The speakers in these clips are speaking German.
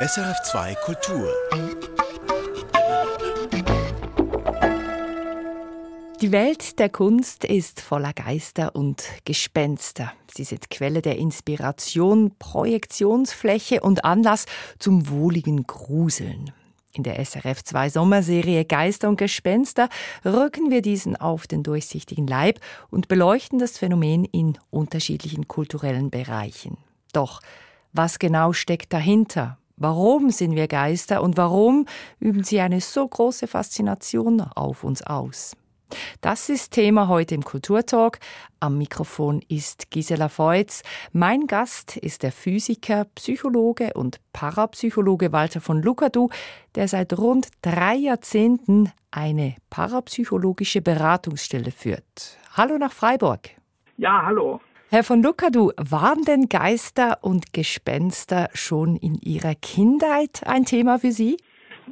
SRF2 Kultur. Die Welt der Kunst ist voller Geister und Gespenster. Sie sind Quelle der Inspiration, Projektionsfläche und Anlass zum wohligen Gruseln. In der SRF 2 Sommerserie Geister und Gespenster rücken wir diesen auf den durchsichtigen Leib und beleuchten das Phänomen in unterschiedlichen kulturellen Bereichen. Doch was genau steckt dahinter? Warum sind wir Geister und warum üben sie eine so große Faszination auf uns aus? Das ist Thema heute im Kulturtalk. Am Mikrofon ist Gisela Feutz. Mein Gast ist der Physiker, Psychologe und Parapsychologe Walter von Lukadu, der seit rund drei Jahrzehnten eine parapsychologische Beratungsstelle führt. Hallo nach Freiburg. Ja, hallo. Herr von Lukadu, waren denn Geister und Gespenster schon in Ihrer Kindheit ein Thema für Sie?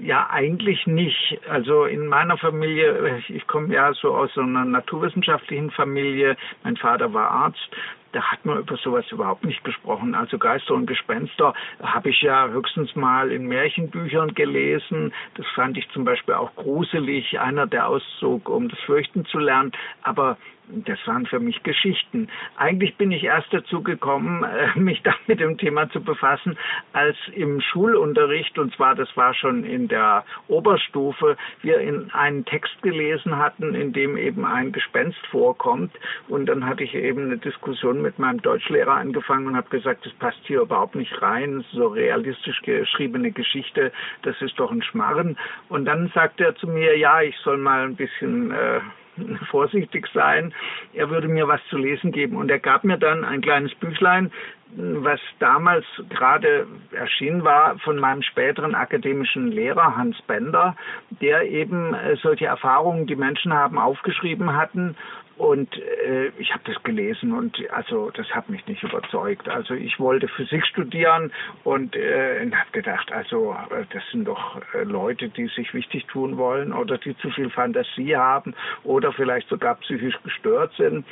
Ja, eigentlich nicht. Also in meiner Familie, ich komme ja so aus einer naturwissenschaftlichen Familie, mein Vater war Arzt, da hat man über sowas überhaupt nicht gesprochen. Also Geister und Gespenster habe ich ja höchstens mal in Märchenbüchern gelesen. Das fand ich zum Beispiel auch gruselig, einer der Auszug, um das Fürchten zu lernen. Aber das waren für mich Geschichten. Eigentlich bin ich erst dazu gekommen, äh, mich da mit dem Thema zu befassen, als im Schulunterricht, und zwar das war schon in der Oberstufe, wir in einen Text gelesen hatten, in dem eben ein Gespenst vorkommt. Und dann hatte ich eben eine Diskussion mit meinem Deutschlehrer angefangen und habe gesagt, das passt hier überhaupt nicht rein, so realistisch geschriebene Geschichte, das ist doch ein Schmarren. Und dann sagte er zu mir, ja, ich soll mal ein bisschen äh, vorsichtig sein. Er würde mir was zu lesen geben. Und er gab mir dann ein kleines Büchlein, was damals gerade erschienen war von meinem späteren akademischen Lehrer Hans Bender, der eben äh, solche Erfahrungen, die Menschen haben, aufgeschrieben hatten und äh, ich habe das gelesen und also das hat mich nicht überzeugt. Also ich wollte Physik studieren und äh, habe gedacht, also das sind doch äh, Leute, die sich wichtig tun wollen oder die zu viel Fantasie haben oder vielleicht sogar psychisch gestört sind.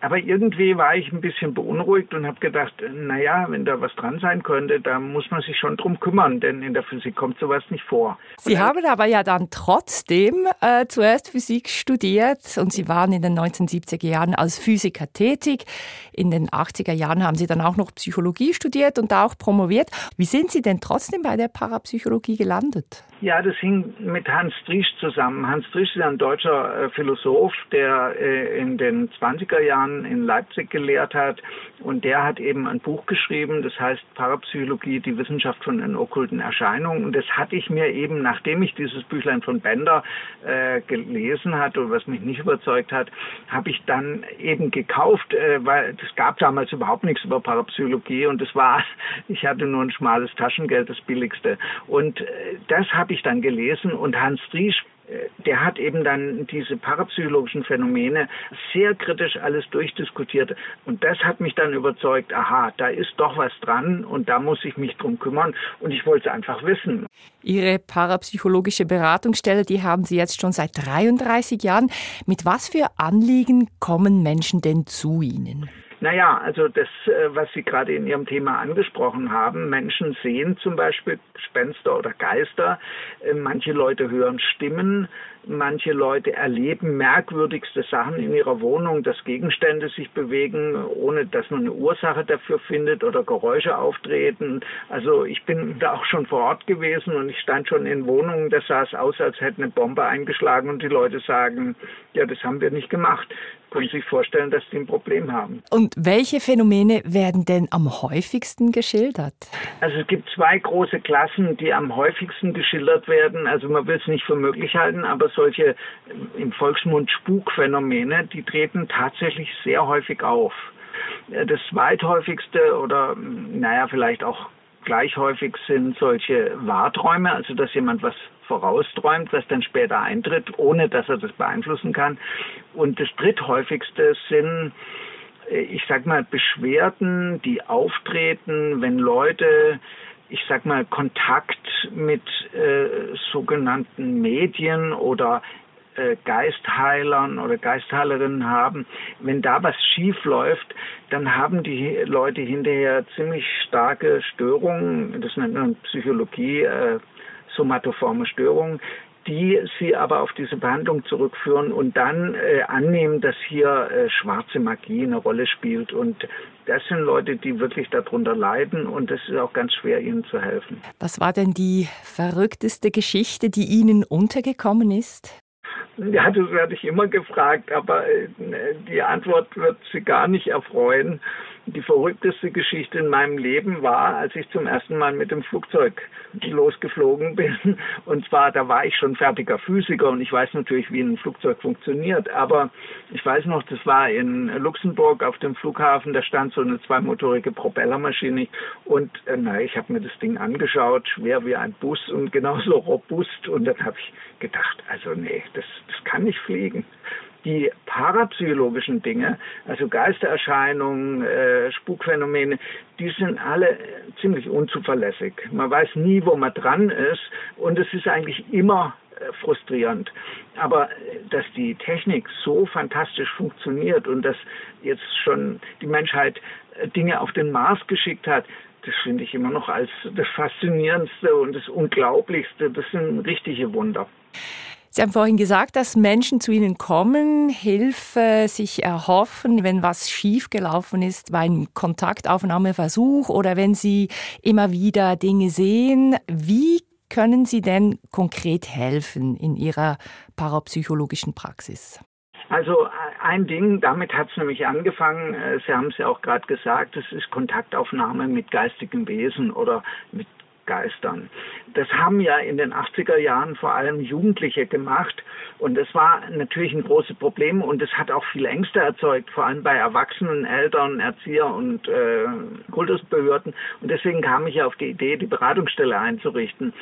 Aber irgendwie war ich ein bisschen beunruhigt und habe gedacht, naja, wenn da was dran sein könnte, da muss man sich schon drum kümmern, denn in der Physik kommt sowas nicht vor. Sie haben aber ja dann trotzdem äh, zuerst Physik studiert und Sie waren in den 1970er Jahren als Physiker tätig. In den 80er Jahren haben Sie dann auch noch Psychologie studiert und auch promoviert. Wie sind Sie denn trotzdem bei der Parapsychologie gelandet? Ja, das hing mit Hans Driesch zusammen. Hans Driesch ist ein deutscher äh, Philosoph, der äh, in den 20er Jahren in Leipzig gelehrt hat. Und der hat eben ein Buch geschrieben, das heißt Parapsychologie, die Wissenschaft von den okkulten Erscheinungen. Und das hatte ich mir eben, nachdem ich dieses Büchlein von Bender äh, gelesen hatte, was mich nicht überzeugt hat, habe ich dann eben gekauft, äh, weil es gab damals überhaupt nichts über Parapsychologie und es war, ich hatte nur ein schmales Taschengeld, das billigste. Und äh, das habe ich dann gelesen und Hans Driesch äh, der hat eben dann diese parapsychologischen Phänomene sehr kritisch alles durchdiskutiert. Und das hat mich dann überzeugt, aha, da ist doch was dran und da muss ich mich drum kümmern. Und ich wollte es einfach wissen. Ihre parapsychologische Beratungsstelle, die haben Sie jetzt schon seit 33 Jahren. Mit was für Anliegen kommen Menschen denn zu Ihnen? Naja, also das, äh, was Sie gerade in Ihrem Thema angesprochen haben, Menschen sehen zum Beispiel Gespenster oder Geister, äh, manche Leute hören Stimmen, manche Leute erleben merkwürdigste Sachen in ihrer Wohnung, dass Gegenstände sich bewegen, ohne dass man eine Ursache dafür findet oder Geräusche auftreten. Also ich bin da auch schon vor Ort gewesen und ich stand schon in Wohnungen, das sah es aus, als hätte eine Bombe eingeschlagen und die Leute sagen, ja, das haben wir nicht gemacht können sich vorstellen, dass sie ein Problem haben. Und welche Phänomene werden denn am häufigsten geschildert? Also es gibt zwei große Klassen, die am häufigsten geschildert werden. Also man will es nicht für möglich halten, aber solche im Volksmund Spukphänomene, die treten tatsächlich sehr häufig auf. Das zweithäufigste oder naja, vielleicht auch gleich häufig sind solche Wahrträume, also dass jemand was vorausträumt, was dann später eintritt, ohne dass er das beeinflussen kann. Und das dritthäufigste sind, äh, ich sag mal, Beschwerden, die auftreten, wenn Leute ich sag mal, Kontakt mit äh, sogenannten Medien oder Geistheilern oder Geistheilerinnen haben, wenn da was schief läuft, dann haben die Leute hinterher ziemlich starke Störungen, das nennt man Psychologie, äh, somatoforme Störungen, die sie aber auf diese Behandlung zurückführen und dann äh, annehmen, dass hier äh, schwarze Magie eine Rolle spielt. Und das sind Leute, die wirklich darunter leiden und es ist auch ganz schwer, ihnen zu helfen. Was war denn die verrückteste Geschichte, die Ihnen untergekommen ist? Ja, das werde ich immer gefragt, aber äh, die Antwort wird Sie gar nicht erfreuen. Die verrückteste Geschichte in meinem Leben war, als ich zum ersten Mal mit dem Flugzeug losgeflogen bin. Und zwar, da war ich schon fertiger Physiker und ich weiß natürlich, wie ein Flugzeug funktioniert. Aber ich weiß noch, das war in Luxemburg auf dem Flughafen, da stand so eine zweimotorige Propellermaschine. Und äh, na, ich habe mir das Ding angeschaut, schwer wie ein Bus und genauso robust. Und dann habe ich gedacht, also nee, das, das kann nicht fliegen die parapsychologischen Dinge, also Geistererscheinungen, äh, Spukphänomene, die sind alle ziemlich unzuverlässig. Man weiß nie, wo man dran ist und es ist eigentlich immer äh, frustrierend. Aber äh, dass die Technik so fantastisch funktioniert und dass jetzt schon die Menschheit äh, Dinge auf den Mars geschickt hat, das finde ich immer noch als das Faszinierendste und das Unglaublichste. Das sind richtige Wunder. Sie haben vorhin gesagt, dass Menschen zu Ihnen kommen, Hilfe sich erhoffen, wenn was schiefgelaufen ist bei einem Kontaktaufnahmeversuch oder wenn Sie immer wieder Dinge sehen. Wie können Sie denn konkret helfen in Ihrer parapsychologischen Praxis? Also ein Ding, damit hat es nämlich angefangen, äh, Sie haben es ja auch gerade gesagt, es ist Kontaktaufnahme mit geistigem Wesen oder mit Geistern. Das haben ja in den 80er Jahren vor allem Jugendliche gemacht und das war natürlich ein großes Problem und es hat auch viel Ängste erzeugt, vor allem bei Erwachsenen, Eltern, Erzieher und äh, Kultusbehörden und deswegen kam ich auf die Idee, die Beratungsstelle einzurichten.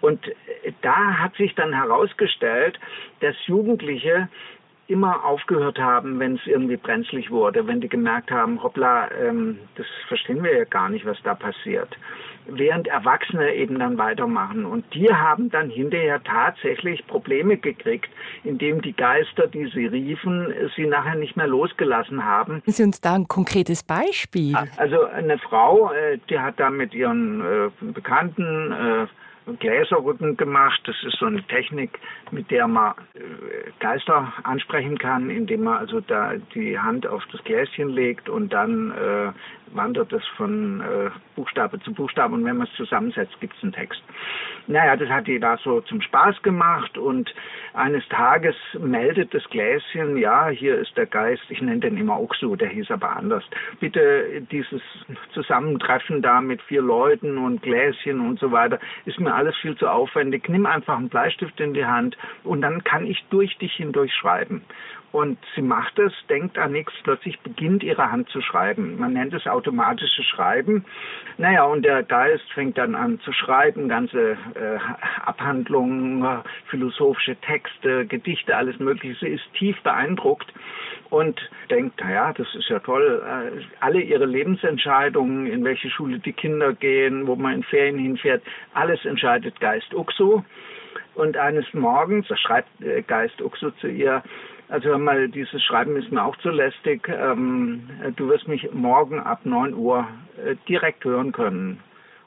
Und da hat sich dann herausgestellt, dass Jugendliche immer aufgehört haben, wenn es irgendwie brenzlig wurde, wenn die gemerkt haben, hoppla, ähm, das verstehen wir ja gar nicht, was da passiert während Erwachsene eben dann weitermachen. Und die haben dann hinterher tatsächlich Probleme gekriegt, indem die Geister, die sie riefen, sie nachher nicht mehr losgelassen haben. Sie uns da ein konkretes Beispiel? Also eine Frau, äh, die hat da mit ihren äh, Bekannten äh, Gläserrücken gemacht. Das ist so eine Technik, mit der man Geister ansprechen kann, indem man also da die Hand auf das Gläschen legt und dann wandert es von äh, Buchstabe zu Buchstabe und wenn man es zusammensetzt, gibt es einen Text. Naja, das hat die da so zum Spaß gemacht und eines Tages meldet das Gläschen, ja, hier ist der Geist, ich nenne den immer Oxu, der hieß aber anders. Bitte dieses Zusammentreffen da mit vier Leuten und Gläschen und so weiter, ist mir alles viel zu aufwendig. Nimm einfach einen Bleistift in die Hand und dann kann ich durch dich hindurch schreiben. Und sie macht es, denkt an nichts, plötzlich beginnt ihre Hand zu schreiben. Man nennt es automatische Schreiben. Naja, und der Geist fängt dann an zu schreiben, ganze äh, Abhandlungen, philosophische Texte, Gedichte, alles Mögliche. Sie ist tief beeindruckt und denkt, naja, das ist ja toll. Äh, alle ihre Lebensentscheidungen, in welche Schule die Kinder gehen, wo man in Ferien hinfährt, alles entscheidet Geist Uxo. Und eines Morgens, da schreibt äh, Geist Uxo zu ihr, also mal, dieses Schreiben ist mir auch zu lästig. Ähm, du wirst mich morgen ab 9 Uhr äh, direkt hören können.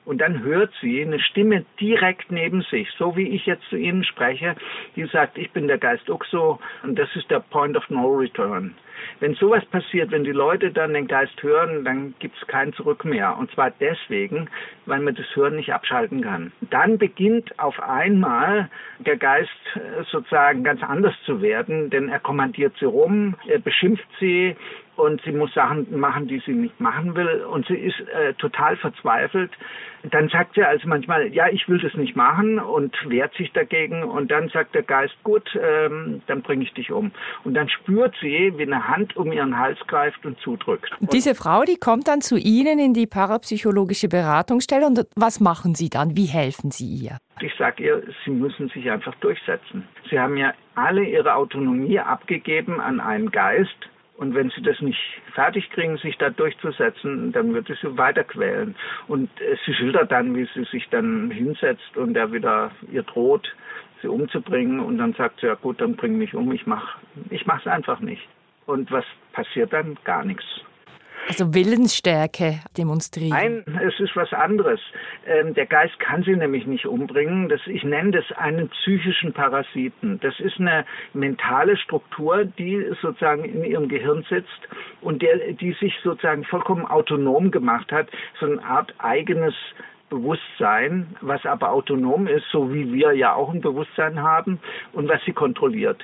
Und dann hört sie eine Stimme direkt neben sich, so wie ich jetzt zu Ihnen spreche, die sagt, ich bin der Geist Uxo und das ist der Point of No Return. Wenn sowas passiert, wenn die Leute dann den Geist hören, dann gibt es kein Zurück mehr. Und zwar deswegen, weil man das Hören nicht abschalten kann. Dann beginnt auf einmal der Geist äh, sozusagen ganz anders zu werden, denn er kommandiert sie rum, er beschimpft sie, und sie muss Sachen machen, die sie nicht machen will und sie ist äh, total verzweifelt. Dann sagt sie also manchmal, ja, ich will das nicht machen und wehrt sich dagegen und dann sagt der Geist, gut, ähm, dann bringe ich dich um. Und dann spürt sie, wie eine Hand um ihren Hals greift und zudrückt. Und Diese Frau, die kommt dann zu Ihnen in die parapsychologische Beratungsstelle und was machen Sie dann? Wie helfen Sie ihr? Ich sage ihr, Sie müssen sich einfach durchsetzen. Sie haben ja alle Ihre Autonomie abgegeben an einen Geist, und wenn sie das nicht fertig kriegen, sich da durchzusetzen, dann wird es sie weiter quälen. Und sie schildert dann, wie sie sich dann hinsetzt und er wieder ihr droht, sie umzubringen und dann sagt sie, ja gut, dann bring mich um, ich mach, ich mach's einfach nicht. Und was passiert dann? Gar nichts. Also Willensstärke demonstrieren. Nein, es ist was anderes. Ähm, der Geist kann sie nämlich nicht umbringen. Das, ich nenne das einen psychischen Parasiten. Das ist eine mentale Struktur, die sozusagen in ihrem Gehirn sitzt und der, die sich sozusagen vollkommen autonom gemacht hat, so eine Art eigenes Bewusstsein, was aber autonom ist, so wie wir ja auch ein Bewusstsein haben und was sie kontrolliert.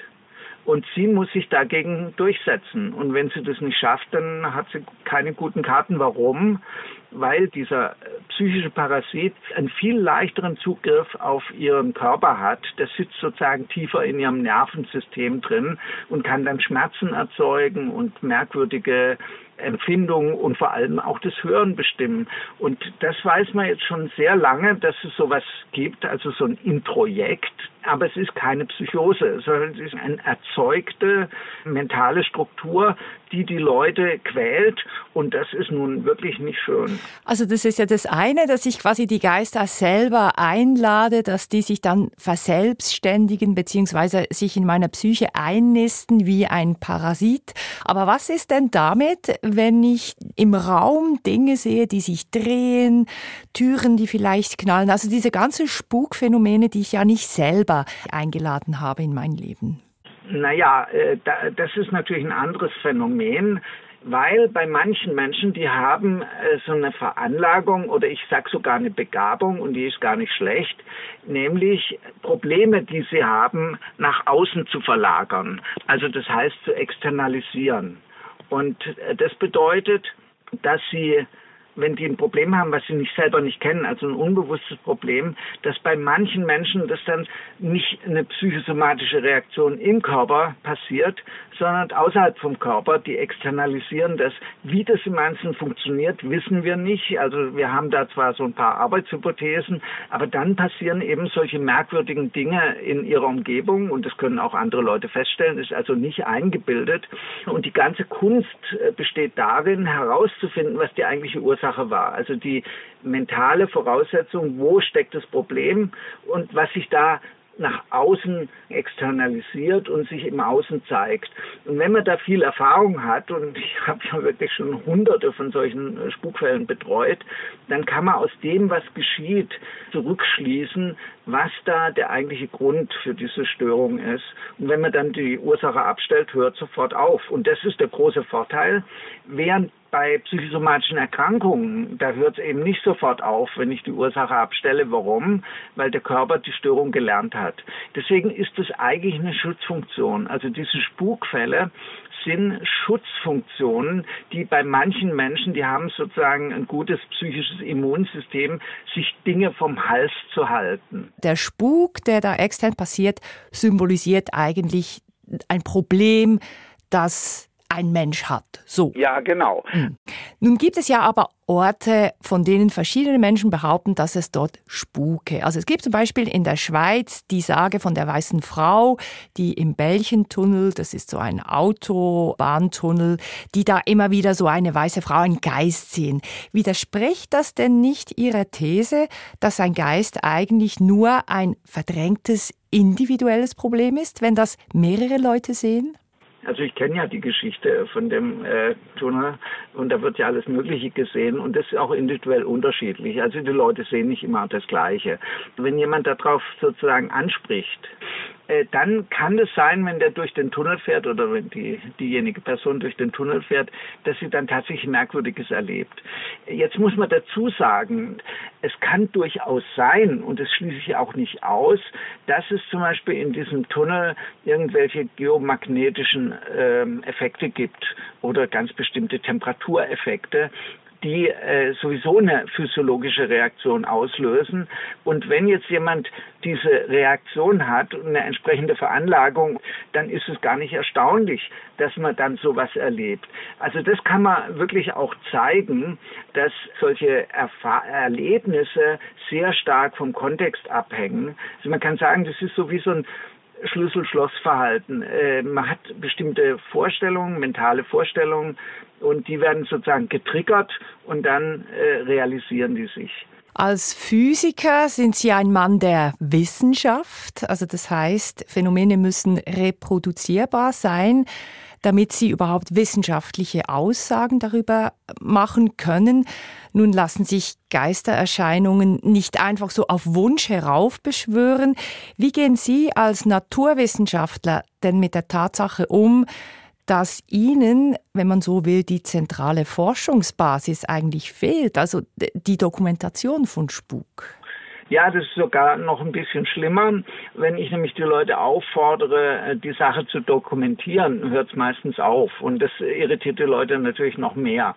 Und sie muss sich dagegen durchsetzen. Und wenn sie das nicht schafft, dann hat sie keine guten Karten. Warum? Weil dieser psychische Parasit einen viel leichteren Zugriff auf ihren Körper hat. Der sitzt sozusagen tiefer in ihrem Nervensystem drin und kann dann Schmerzen erzeugen und merkwürdige Empfindungen und vor allem auch das Hören bestimmen. Und das weiß man jetzt schon sehr lange, dass es sowas gibt, also so ein Introjekt. Aber es ist keine Psychose, sondern es ist eine erzeugte mentale Struktur, die die Leute quält. Und das ist nun wirklich nicht schön. Also das ist ja das eine, dass ich quasi die Geister selber einlade, dass die sich dann verselbstständigen beziehungsweise sich in meiner Psyche einnisten wie ein Parasit. Aber was ist denn damit, wenn ich im Raum Dinge sehe, die sich drehen, Türen, die vielleicht knallen, also diese ganzen Spukphänomene, die ich ja nicht selber eingeladen habe in mein Leben? Naja, äh, das ist natürlich ein anderes Phänomen weil bei manchen Menschen, die haben äh, so eine Veranlagung oder ich sage sogar eine Begabung und die ist gar nicht schlecht, nämlich Probleme, die sie haben, nach außen zu verlagern. Also das heißt zu externalisieren. Und äh, das bedeutet, dass sie wenn die ein Problem haben, was sie nicht selber nicht kennen, also ein unbewusstes Problem, dass bei manchen Menschen das dann nicht eine psychosomatische Reaktion im Körper passiert, sondern außerhalb vom Körper, die externalisieren das. Wie das im Einzelnen funktioniert, wissen wir nicht. Also wir haben da zwar so ein paar Arbeitshypothesen, aber dann passieren eben solche merkwürdigen Dinge in ihrer Umgebung und das können auch andere Leute feststellen, ist also nicht eingebildet. Und die ganze Kunst äh, besteht darin, herauszufinden, was die eigentliche Ursache Ursache war. Also die mentale Voraussetzung, wo steckt das Problem und was sich da nach außen externalisiert und sich im Außen zeigt. Und wenn man da viel Erfahrung hat, und ich habe ja wirklich schon hunderte von solchen äh, Spukfällen betreut, dann kann man aus dem, was geschieht, zurückschließen, was da der eigentliche Grund für diese Störung ist. Und wenn man dann die Ursache abstellt, hört sofort auf. Und das ist der große Vorteil. Während bei psychosomatischen Erkrankungen, da hört es eben nicht sofort auf, wenn ich die Ursache abstelle. Warum? Weil der Körper die Störung gelernt hat. Deswegen ist das eigentlich eine Schutzfunktion. Also diese Spukfälle sind Schutzfunktionen, die bei manchen Menschen, die haben sozusagen ein gutes psychisches Immunsystem, sich Dinge vom Hals zu halten. Der Spuk, der da extern passiert, symbolisiert eigentlich ein Problem, das ein Mensch hat. So. Ja, genau. Hm. Nun gibt es ja aber Orte, von denen verschiedene Menschen behaupten, dass es dort spuke. Also es gibt zum Beispiel in der Schweiz die Sage von der weißen Frau, die im Bällchentunnel, das ist so ein Autobahntunnel, die da immer wieder so eine weiße Frau, einen Geist sehen. Widerspricht das denn nicht Ihrer These, dass ein Geist eigentlich nur ein verdrängtes individuelles Problem ist, wenn das mehrere Leute sehen? Also ich kenne ja die Geschichte von dem äh, Tunnel und da wird ja alles Mögliche gesehen und das ist auch individuell unterschiedlich. Also die Leute sehen nicht immer das Gleiche. Wenn jemand darauf sozusagen anspricht, äh, dann kann es sein, wenn der durch den Tunnel fährt oder wenn die, diejenige Person durch den Tunnel fährt, dass sie dann tatsächlich Merkwürdiges erlebt. Jetzt muss man dazu sagen, es kann durchaus sein, und das schließe ich auch nicht aus, dass es zum Beispiel in diesem Tunnel irgendwelche geomagnetischen äh, Effekte gibt oder ganz bestimmte Temperatureffekte, die äh, sowieso eine physiologische Reaktion auslösen. Und wenn jetzt jemand diese Reaktion hat und eine entsprechende Veranlagung, dann ist es gar nicht erstaunlich, dass man dann sowas erlebt. Also das kann man wirklich auch zeigen, dass solche Erfa Erlebnisse sehr stark vom Kontext abhängen. Also man kann sagen, das ist so wie so ein Schlüssel-Schloss-Verhalten. Äh, man hat bestimmte Vorstellungen, mentale Vorstellungen und die werden sozusagen getriggert und dann äh, realisieren die sich. Als Physiker sind Sie ein Mann der Wissenschaft. Also das heißt, Phänomene müssen reproduzierbar sein, damit Sie überhaupt wissenschaftliche Aussagen darüber machen können. Nun lassen sich Geistererscheinungen nicht einfach so auf Wunsch heraufbeschwören. Wie gehen Sie als Naturwissenschaftler denn mit der Tatsache um, dass ihnen, wenn man so will, die zentrale Forschungsbasis eigentlich fehlt, also die Dokumentation von Spuk. Ja, das ist sogar noch ein bisschen schlimmer. Wenn ich nämlich die Leute auffordere, äh, die Sache zu dokumentieren, hört es meistens auf. Und das irritiert die Leute natürlich noch mehr.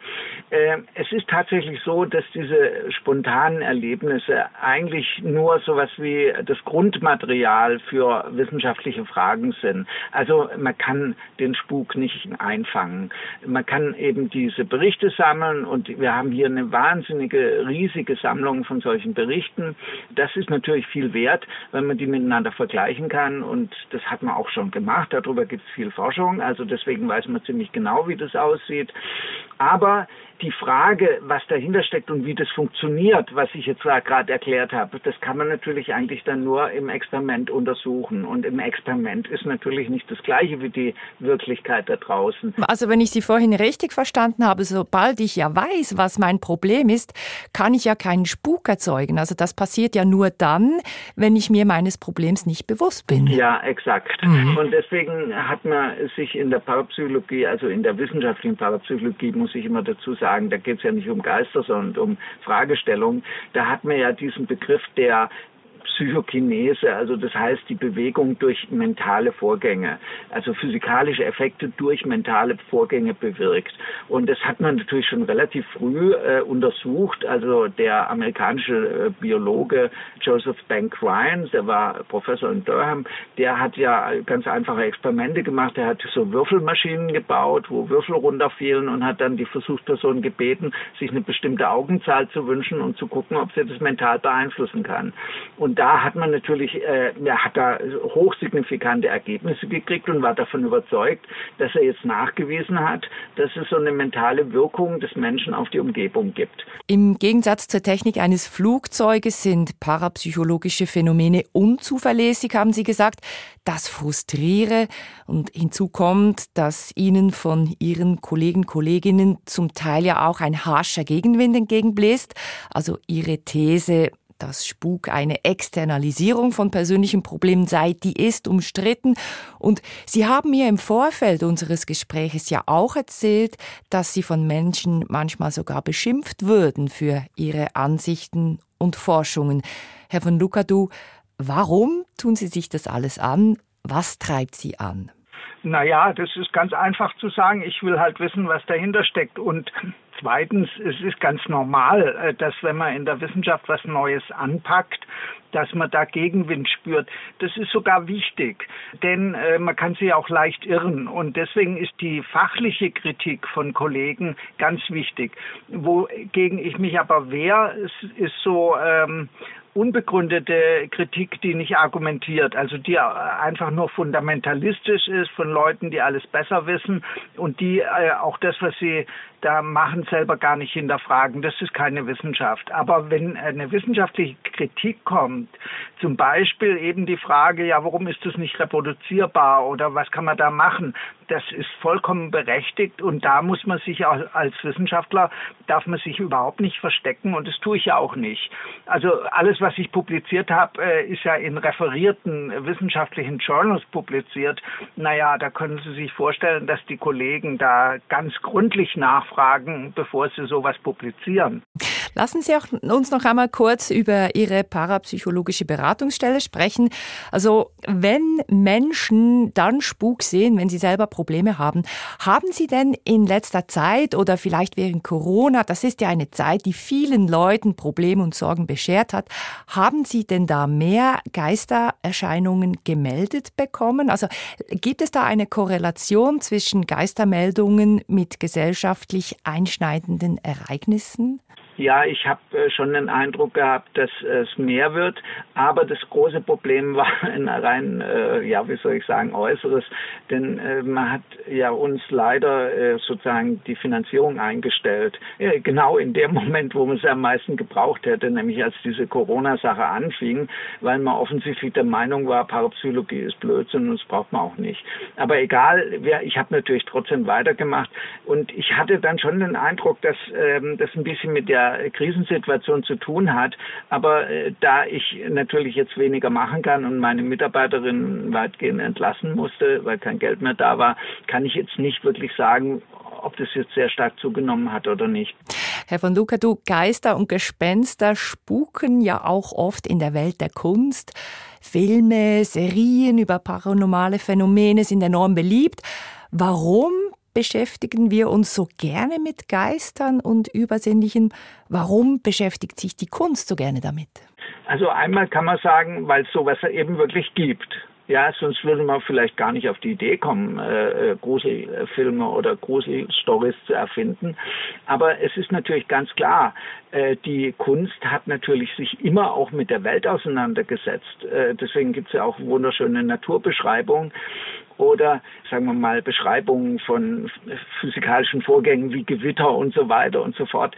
Äh, es ist tatsächlich so, dass diese spontanen Erlebnisse eigentlich nur sowas wie das Grundmaterial für wissenschaftliche Fragen sind. Also man kann den Spuk nicht einfangen. Man kann eben diese Berichte sammeln und wir haben hier eine wahnsinnige, riesige Sammlung von solchen Berichten. Das ist natürlich viel wert, wenn man die miteinander vergleichen kann und das hat man auch schon gemacht. Darüber gibt es viel Forschung, also deswegen weiß man ziemlich genau, wie das aussieht. Aber die Frage, was dahinter steckt und wie das funktioniert, was ich jetzt gerade erklärt habe, das kann man natürlich eigentlich dann nur im Experiment untersuchen. Und im Experiment ist natürlich nicht das Gleiche wie die Wirklichkeit da draußen. Also wenn ich Sie vorhin richtig verstanden habe, sobald ich ja weiß, was mein Problem ist, kann ich ja keinen Spuk erzeugen. Also das passiert ja nur dann, wenn ich mir meines Problems nicht bewusst bin. Ja, exakt. Mhm. Und deswegen hat man sich in der Parapsychologie, also in der wissenschaftlichen Parapsychologie, muss ich immer dazu sagen, sagen, da geht es ja nicht um Geister, sondern um Fragestellungen. Da hat man ja diesen Begriff der Psychokinese, also das heißt die Bewegung durch mentale Vorgänge, also physikalische Effekte durch mentale Vorgänge bewirkt. Und das hat man natürlich schon relativ früh äh, untersucht. Also der amerikanische äh, Biologe Joseph Bank Ryan, der war Professor in Durham, der hat ja ganz einfache Experimente gemacht. Er hat so Würfelmaschinen gebaut, wo Würfel runterfielen und hat dann die Versuchsperson gebeten, sich eine bestimmte Augenzahl zu wünschen und zu gucken, ob sie das mental beeinflussen kann. Und da hat man natürlich, äh, er hat da hochsignifikante Ergebnisse gekriegt und war davon überzeugt, dass er jetzt nachgewiesen hat, dass es so eine mentale Wirkung des Menschen auf die Umgebung gibt. Im Gegensatz zur Technik eines Flugzeuges sind parapsychologische Phänomene unzuverlässig, haben Sie gesagt. Das frustriere und hinzu kommt, dass Ihnen von Ihren Kollegen, Kolleginnen zum Teil ja auch ein harscher Gegenwind entgegenbläst. Also Ihre These, dass Spuk eine Externalisierung von persönlichen Problemen sei, die ist umstritten. Und Sie haben mir im Vorfeld unseres Gespräches ja auch erzählt, dass Sie von Menschen manchmal sogar beschimpft würden für ihre Ansichten und Forschungen. Herr von Lukadu, warum tun Sie sich das alles an? Was treibt Sie an? Naja, das ist ganz einfach zu sagen. Ich will halt wissen, was dahinter steckt. Und zweitens, es ist ganz normal, äh, dass wenn man in der Wissenschaft was Neues anpackt, dass man da Gegenwind spürt. Das ist sogar wichtig, denn äh, man kann sich auch leicht irren. Und deswegen ist die fachliche Kritik von Kollegen ganz wichtig. Wogegen ich mich aber wehre, ist, ist so ähm, unbegründete Kritik, die nicht argumentiert, also die einfach nur fundamentalistisch ist von Leuten, die alles besser wissen und die äh, auch das, was sie da machen, selber gar nicht hinterfragen. Das ist keine Wissenschaft. Aber wenn eine wissenschaftliche Kritik kommt, zum Beispiel eben die Frage, ja, warum ist das nicht reproduzierbar oder was kann man da machen, das ist vollkommen berechtigt und da muss man sich als Wissenschaftler, darf man sich überhaupt nicht verstecken und das tue ich ja auch nicht. Also alles, was ich publiziert habe, äh, ist ja in referierten wissenschaftlichen Journals publiziert. Naja, da können Sie sich vorstellen, dass die Kollegen da ganz gründlich nachfragen, bevor sie sowas publizieren. Lassen Sie auch uns noch einmal kurz über Ihre parapsychologische Beratungsstelle sprechen. Also wenn Menschen dann Spuk sehen, wenn sie selber Probleme haben, haben Sie denn in letzter Zeit oder vielleicht während Corona, das ist ja eine Zeit, die vielen Leuten Probleme und Sorgen beschert hat, haben Sie denn da mehr Geistererscheinungen gemeldet bekommen? Also gibt es da eine Korrelation zwischen Geistermeldungen mit gesellschaftlich einschneidenden Ereignissen? Ja, ich habe äh, schon den Eindruck gehabt, dass es mehr wird, aber das große Problem war ein rein, äh, ja, wie soll ich sagen, äußeres, denn äh, man hat ja uns leider äh, sozusagen die Finanzierung eingestellt, äh, genau in dem Moment, wo man es am meisten gebraucht hätte, nämlich als diese Corona-Sache anfing, weil man offensichtlich der Meinung war, Parapsychologie ist Blödsinn und das braucht man auch nicht. Aber egal, ich habe natürlich trotzdem weitergemacht. Und ich hatte dann schon den Eindruck, dass ähm, das ein bisschen mit der Krisensituation zu tun hat. Aber äh, da ich natürlich jetzt weniger machen kann und meine Mitarbeiterin weitgehend entlassen musste, weil kein Geld mehr da war, kann ich jetzt nicht wirklich sagen, ob das jetzt sehr stark zugenommen hat oder nicht. Herr von Luca, du Geister und Gespenster spuken ja auch oft in der Welt der Kunst. Filme, Serien über paranormale Phänomene sind enorm beliebt. Warum beschäftigen wir uns so gerne mit Geistern und Übersinnlichen? Warum beschäftigt sich die Kunst so gerne damit? Also einmal kann man sagen, weil es sowas eben wirklich gibt. Ja, sonst würde man vielleicht gar nicht auf die Idee kommen, äh, äh Gruselfilme oder Gruselstories zu erfinden. Aber es ist natürlich ganz klar, äh, die Kunst hat natürlich sich immer auch mit der Welt auseinandergesetzt. Äh, deswegen gibt es ja auch wunderschöne Naturbeschreibungen oder sagen wir mal Beschreibungen von physikalischen Vorgängen wie Gewitter und so weiter und so fort.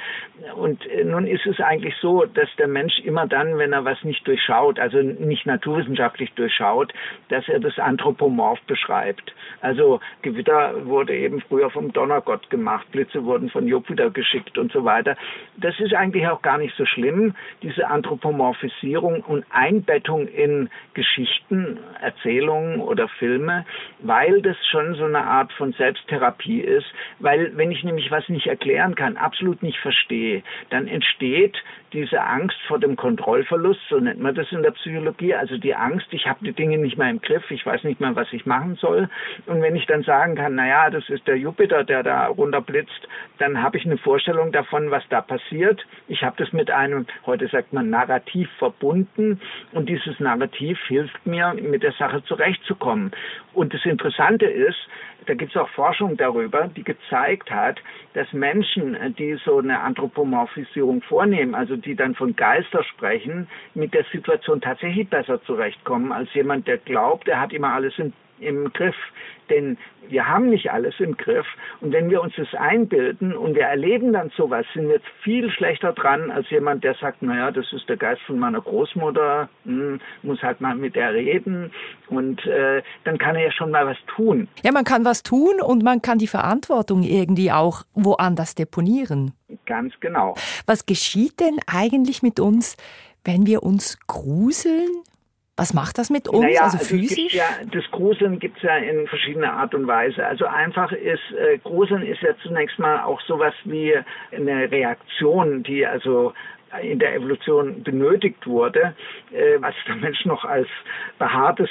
Und äh, nun ist es eigentlich so, dass der Mensch immer dann, wenn er was nicht durchschaut, also nicht naturwissenschaftlich durchschaut, dass er das anthropomorph beschreibt. Also Gewitter wurde eben früher vom Donnergott gemacht, Blitze wurden von Jupiter geschickt und so weiter. Das ist eigentlich auch gar nicht so schlimm, diese Anthropomorphisierung und Einbettung in Geschichten, Erzählungen oder Filme, weil das schon so eine Art von Selbsttherapie ist, weil wenn ich nämlich was nicht erklären kann, absolut nicht verstehe, dann entsteht diese Angst vor dem Kontrollverlust, so nennt man das in der Psychologie, also die Angst, ich habe die Dinge nicht mehr im Griff, ich weiß nicht mehr, was ich machen soll. Und wenn ich dann sagen kann, naja, das ist der Jupiter, der da runterblitzt, dann habe ich eine Vorstellung davon, was da passiert. Ich habe das mit einem, heute sagt man, Narrativ verbunden und dieses Narrativ hilft mir, mit der Sache zurechtzukommen. Und das Interessante ist, da gibt es auch Forschung darüber, die gezeigt hat, dass Menschen, die so eine Anthropomorphisierung vornehmen, also die dann von Geister sprechen, mit der Situation tatsächlich besser zurechtkommen als jemand, der glaubt, er hat immer alles im im Griff. Denn wir haben nicht alles im Griff. Und wenn wir uns das einbilden und wir erleben dann sowas, sind wir viel schlechter dran als jemand, der sagt, naja, das ist der Geist von meiner Großmutter, hm, muss halt mal mit der reden. Und äh, dann kann er ja schon mal was tun. Ja, man kann was tun und man kann die Verantwortung irgendwie auch woanders deponieren. Ganz genau. Was geschieht denn eigentlich mit uns, wenn wir uns gruseln was macht das mit uns, naja, also physisch? ja, das Gruseln gibt es ja in verschiedener Art und Weise. Also einfach ist, äh, Gruseln ist ja zunächst mal auch sowas wie eine Reaktion, die also in der Evolution benötigt wurde, äh, als der Mensch noch als behaartes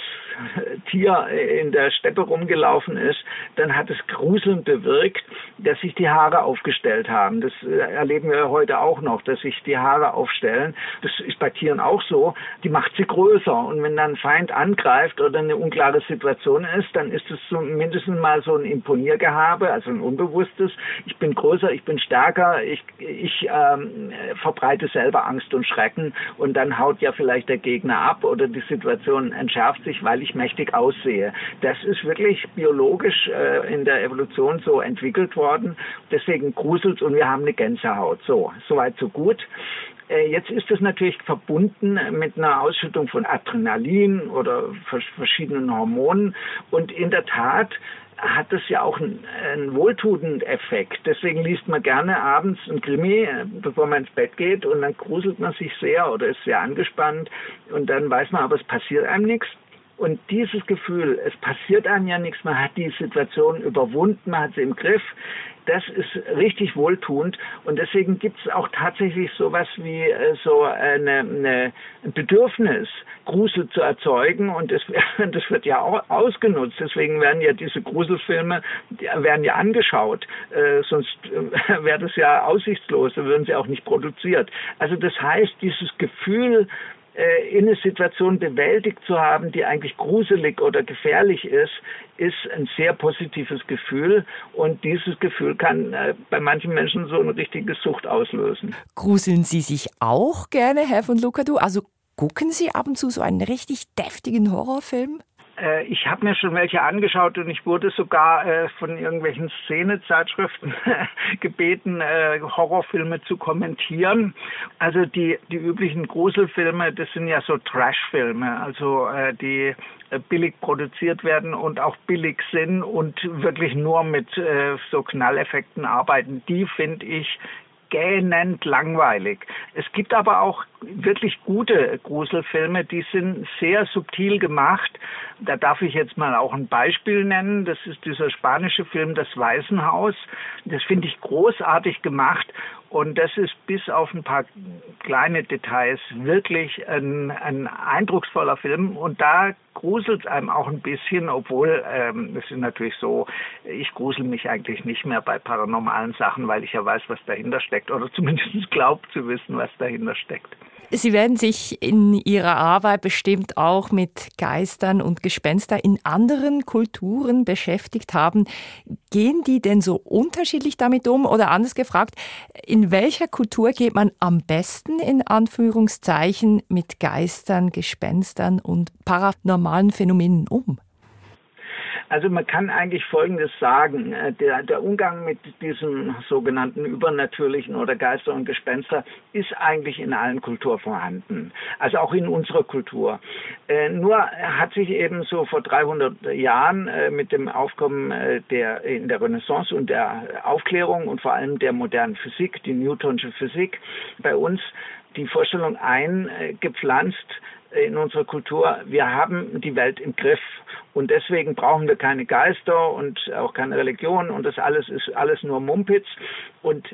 Tier in der Steppe rumgelaufen ist, dann hat es Gruseln bewirkt, dass sich die Haare aufgestellt haben. Das äh, erleben wir heute auch noch, dass sich die Haare aufstellen. Das ist bei Tieren auch so. Die macht sie größer. Und wenn dann ein Feind angreift oder eine unklare Situation ist, dann ist es so mindestens mal so ein Imponiergehabe, also ein unbewusstes. Ich bin größer, ich bin stärker, ich, ich ähm, verbreite selber Angst und Schrecken und dann haut ja vielleicht der Gegner ab oder die Situation entschärft sich, weil ich mächtig aussehe. Das ist wirklich biologisch äh, in der Evolution so entwickelt worden. Deswegen gruselt und wir haben eine Gänsehaut. So, soweit so gut. Äh, jetzt ist es natürlich verbunden mit einer Ausschüttung von Adrenalin oder verschiedenen Hormonen. Und in der Tat hat das ja auch einen, einen wohltuenden Effekt. Deswegen liest man gerne abends ein Krimi, äh, bevor man ins Bett geht und dann gruselt man sich sehr oder ist sehr angespannt und dann weiß man aber, es passiert einem nichts. Und dieses Gefühl, es passiert einem ja nichts, man hat die Situation überwunden, man hat sie im Griff, das ist richtig wohltuend. Und deswegen gibt es auch tatsächlich sowas wie äh, so eine, eine, ein Bedürfnis, Grusel zu erzeugen. Und das, das wird ja auch ausgenutzt. Deswegen werden ja diese Gruselfilme werden ja angeschaut. Äh, sonst äh, wäre das ja aussichtslos, dann würden sie auch nicht produziert. Also das heißt, dieses Gefühl, in eine Situation bewältigt zu haben, die eigentlich gruselig oder gefährlich ist, ist ein sehr positives Gefühl. Und dieses Gefühl kann äh, bei manchen Menschen so eine richtige Sucht auslösen. Gruseln Sie sich auch gerne, Herr von Lukadu? Also gucken Sie ab und zu so einen richtig deftigen Horrorfilm? Äh, ich habe mir schon welche angeschaut und ich wurde sogar äh, von irgendwelchen Szenezeitschriften gebeten, äh, Horrorfilme zu kommentieren. Also die, die üblichen Gruselfilme, das sind ja so Trashfilme, also äh, die äh, billig produziert werden und auch billig sind und wirklich nur mit äh, so Knalleffekten arbeiten. Die finde ich gähnend langweilig. Es gibt aber auch wirklich gute Gruselfilme, die sind sehr subtil gemacht. Da darf ich jetzt mal auch ein Beispiel nennen. Das ist dieser spanische Film Das Waisenhaus. Das finde ich großartig gemacht und das ist bis auf ein paar kleine Details wirklich ein, ein eindrucksvoller Film. Und da gruselt einem auch ein bisschen, obwohl ähm, es ist natürlich so, ich grusel mich eigentlich nicht mehr bei paranormalen Sachen, weil ich ja weiß, was dahinter steckt oder zumindest glaubt zu wissen, was dahinter steckt. Sie werden sich in Ihrer Arbeit bestimmt auch mit Geistern und Gespenstern in anderen Kulturen beschäftigt haben. Gehen die denn so unterschiedlich damit um? Oder anders gefragt, in welcher Kultur geht man am besten in Anführungszeichen mit Geistern, Gespenstern und paranormalen Phänomenen um? Also man kann eigentlich Folgendes sagen. Äh, der, der Umgang mit diesem sogenannten Übernatürlichen oder Geister und Gespenster ist eigentlich in allen Kulturen vorhanden. Also auch in unserer Kultur. Äh, nur hat sich eben so vor 300 Jahren äh, mit dem Aufkommen äh, der, in der Renaissance und der Aufklärung und vor allem der modernen Physik, die Newtonsche Physik, bei uns die Vorstellung eingepflanzt, in unserer Kultur, wir haben die Welt im Griff und deswegen brauchen wir keine Geister und auch keine Religion und das alles ist alles nur Mumpitz und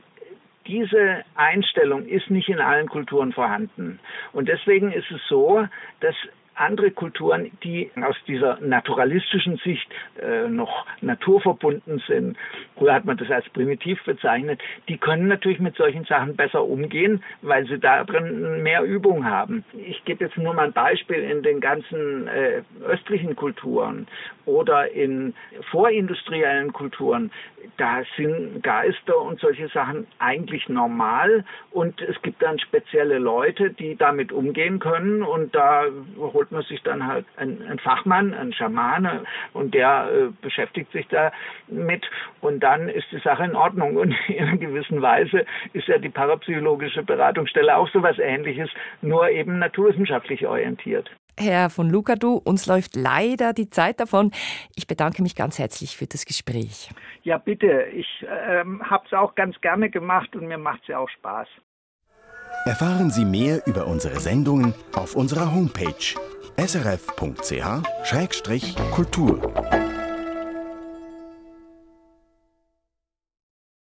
diese Einstellung ist nicht in allen Kulturen vorhanden. Und deswegen ist es so, dass andere Kulturen, die aus dieser naturalistischen Sicht äh, noch naturverbunden sind, früher hat man das als primitiv bezeichnet, die können natürlich mit solchen Sachen besser umgehen, weil sie darin mehr Übung haben. Ich gebe jetzt nur mal ein Beispiel in den ganzen äh, östlichen Kulturen oder in vorindustriellen Kulturen. Da sind Geister und solche Sachen eigentlich normal und es gibt dann spezielle Leute, die damit umgehen können und da holt man sich dann halt einen, Fachmann, einen Schamane und der äh, beschäftigt sich da mit und dann ist die Sache in Ordnung. Und in einer gewissen Weise ist ja die parapsychologische Beratungsstelle auch so was ähnliches, nur eben naturwissenschaftlich orientiert. Herr von Lukadu, uns läuft leider die Zeit davon. Ich bedanke mich ganz herzlich für das Gespräch. Ja, bitte. Ich ähm, habe es auch ganz gerne gemacht und mir macht es ja auch Spaß. Erfahren Sie mehr über unsere Sendungen auf unserer Homepage srf.ch-kultur.